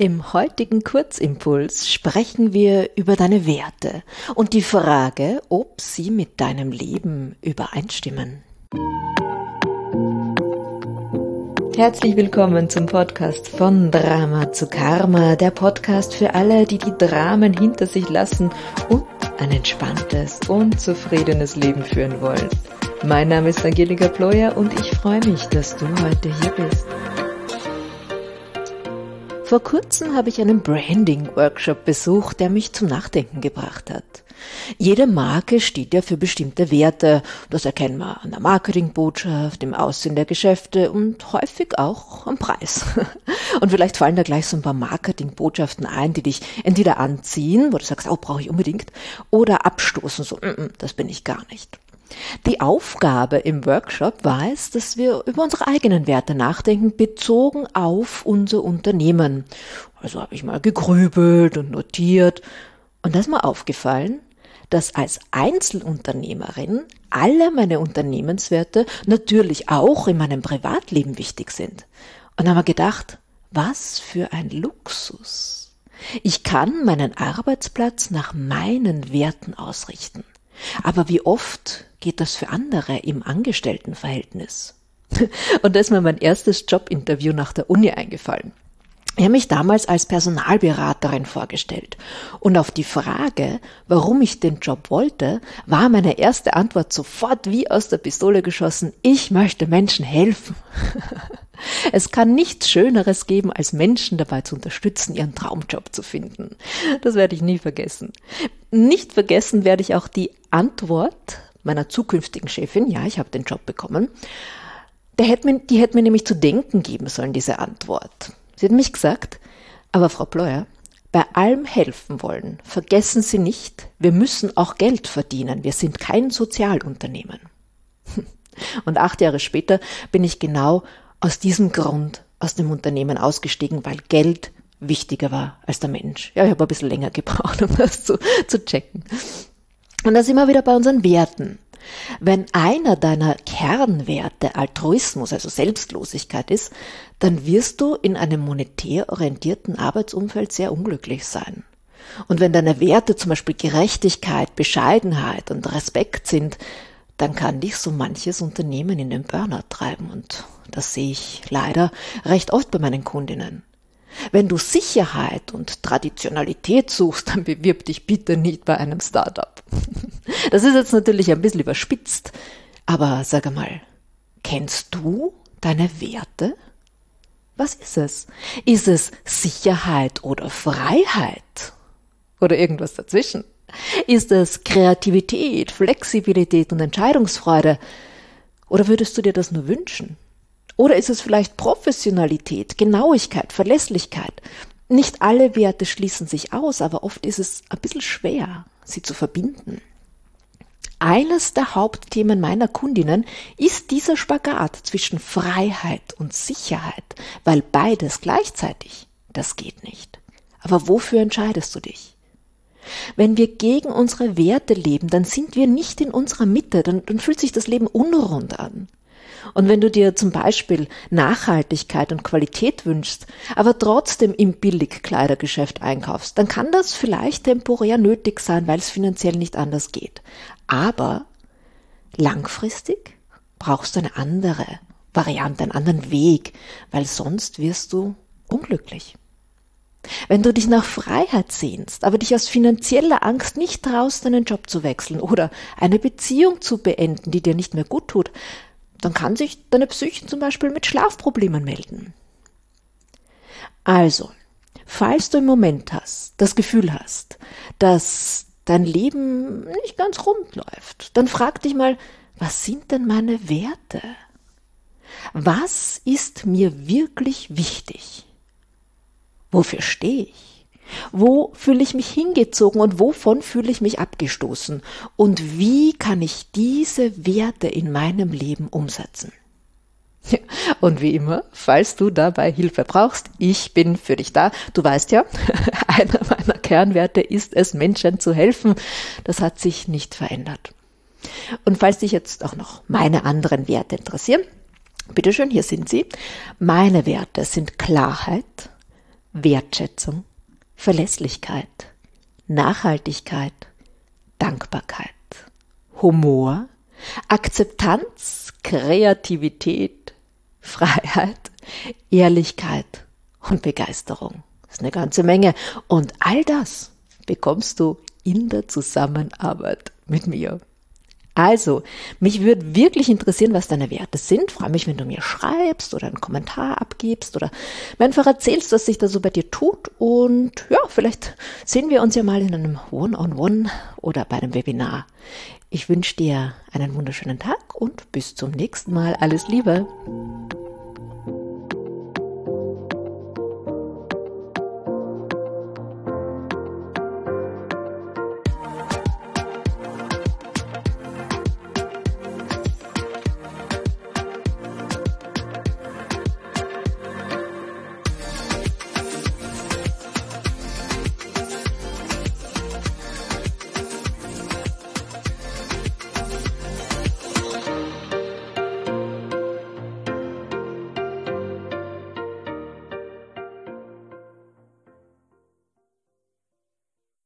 Im heutigen Kurzimpuls sprechen wir über deine Werte und die Frage, ob sie mit deinem Leben übereinstimmen. Herzlich willkommen zum Podcast von Drama zu Karma, der Podcast für alle, die die Dramen hinter sich lassen und ein entspanntes und zufriedenes Leben führen wollen. Mein Name ist Angelika Ployer und ich freue mich, dass du heute hier bist. Vor kurzem habe ich einen Branding-Workshop besucht, der mich zum Nachdenken gebracht hat. Jede Marke steht ja für bestimmte Werte. Das erkennen wir an der Marketingbotschaft, im Aussehen der Geschäfte und häufig auch am Preis. Und vielleicht fallen da gleich so ein paar Marketingbotschaften ein, die dich entweder anziehen, wo du sagst, oh, brauche ich unbedingt, oder abstoßen, so, mm, mm, das bin ich gar nicht. Die Aufgabe im Workshop war es, dass wir über unsere eigenen Werte nachdenken, bezogen auf unser Unternehmen. Also habe ich mal gegrübelt und notiert. Und da ist mir aufgefallen, dass als Einzelunternehmerin alle meine Unternehmenswerte natürlich auch in meinem Privatleben wichtig sind. Und haben wir gedacht, was für ein Luxus. Ich kann meinen Arbeitsplatz nach meinen Werten ausrichten. Aber wie oft geht das für andere im Angestelltenverhältnis? Und da ist mir mein erstes Jobinterview nach der Uni eingefallen. Ich habe mich damals als Personalberaterin vorgestellt. Und auf die Frage, warum ich den Job wollte, war meine erste Antwort sofort wie aus der Pistole geschossen, ich möchte Menschen helfen. Es kann nichts Schöneres geben, als Menschen dabei zu unterstützen, ihren Traumjob zu finden. Das werde ich nie vergessen. Nicht vergessen werde ich auch die Antwort meiner zukünftigen Chefin, ja, ich habe den Job bekommen, der hätte mir, die hätte mir nämlich zu denken geben sollen, diese Antwort. Sie hat mich gesagt, aber Frau Pleuer, bei allem helfen wollen, vergessen Sie nicht, wir müssen auch Geld verdienen, wir sind kein Sozialunternehmen. Und acht Jahre später bin ich genau aus diesem Grund aus dem Unternehmen ausgestiegen, weil Geld wichtiger war als der Mensch. Ja, ich habe ein bisschen länger gebraucht, um das zu, zu checken. Und da sind wir wieder bei unseren Werten. Wenn einer deiner Kernwerte Altruismus, also Selbstlosigkeit ist, dann wirst du in einem monetär orientierten Arbeitsumfeld sehr unglücklich sein. Und wenn deine Werte zum Beispiel Gerechtigkeit, Bescheidenheit und Respekt sind, dann kann dich so manches Unternehmen in den Burnout treiben. Und das sehe ich leider recht oft bei meinen Kundinnen. Wenn du Sicherheit und Traditionalität suchst, dann bewirb dich bitte nicht bei einem Startup. Das ist jetzt natürlich ein bisschen überspitzt, aber sag einmal, kennst du deine Werte? Was ist es? Ist es Sicherheit oder Freiheit? Oder irgendwas dazwischen? Ist es Kreativität, Flexibilität und Entscheidungsfreude? Oder würdest du dir das nur wünschen? Oder ist es vielleicht Professionalität, Genauigkeit, Verlässlichkeit? Nicht alle Werte schließen sich aus, aber oft ist es ein bisschen schwer, sie zu verbinden. Eines der Hauptthemen meiner Kundinnen ist dieser Spagat zwischen Freiheit und Sicherheit, weil beides gleichzeitig, das geht nicht. Aber wofür entscheidest du dich? Wenn wir gegen unsere Werte leben, dann sind wir nicht in unserer Mitte, dann, dann fühlt sich das Leben unrund an. Und wenn du dir zum Beispiel Nachhaltigkeit und Qualität wünschst, aber trotzdem im Billigkleidergeschäft einkaufst, dann kann das vielleicht temporär nötig sein, weil es finanziell nicht anders geht. Aber langfristig brauchst du eine andere Variante, einen anderen Weg, weil sonst wirst du unglücklich. Wenn du dich nach Freiheit sehnst, aber dich aus finanzieller Angst nicht traust, deinen Job zu wechseln oder eine Beziehung zu beenden, die dir nicht mehr gut tut, dann kann sich deine Psyche zum Beispiel mit Schlafproblemen melden. Also, falls du im Moment hast, das Gefühl hast, dass dein Leben nicht ganz rund läuft, dann frag dich mal, was sind denn meine Werte? Was ist mir wirklich wichtig? Wofür stehe ich? Wo fühle ich mich hingezogen und wovon fühle ich mich abgestoßen? Und wie kann ich diese Werte in meinem Leben umsetzen? Und wie immer, falls du dabei Hilfe brauchst, ich bin für dich da. Du weißt ja, einer meiner Kernwerte ist es, Menschen zu helfen. Das hat sich nicht verändert. Und falls dich jetzt auch noch meine anderen Werte interessieren, bitteschön, hier sind sie. Meine Werte sind Klarheit, Wertschätzung, Verlässlichkeit, Nachhaltigkeit, Dankbarkeit, Humor, Akzeptanz, Kreativität, Freiheit, Ehrlichkeit und Begeisterung. Das ist eine ganze Menge. Und all das bekommst du in der Zusammenarbeit mit mir. Also, mich würde wirklich interessieren, was deine Werte sind. Freue mich, wenn du mir schreibst oder einen Kommentar abgibst oder mir einfach erzählst, was sich da so bei dir tut. Und ja, vielleicht sehen wir uns ja mal in einem One-on-One -on -One oder bei einem Webinar. Ich wünsche dir einen wunderschönen Tag und bis zum nächsten Mal. Alles Liebe.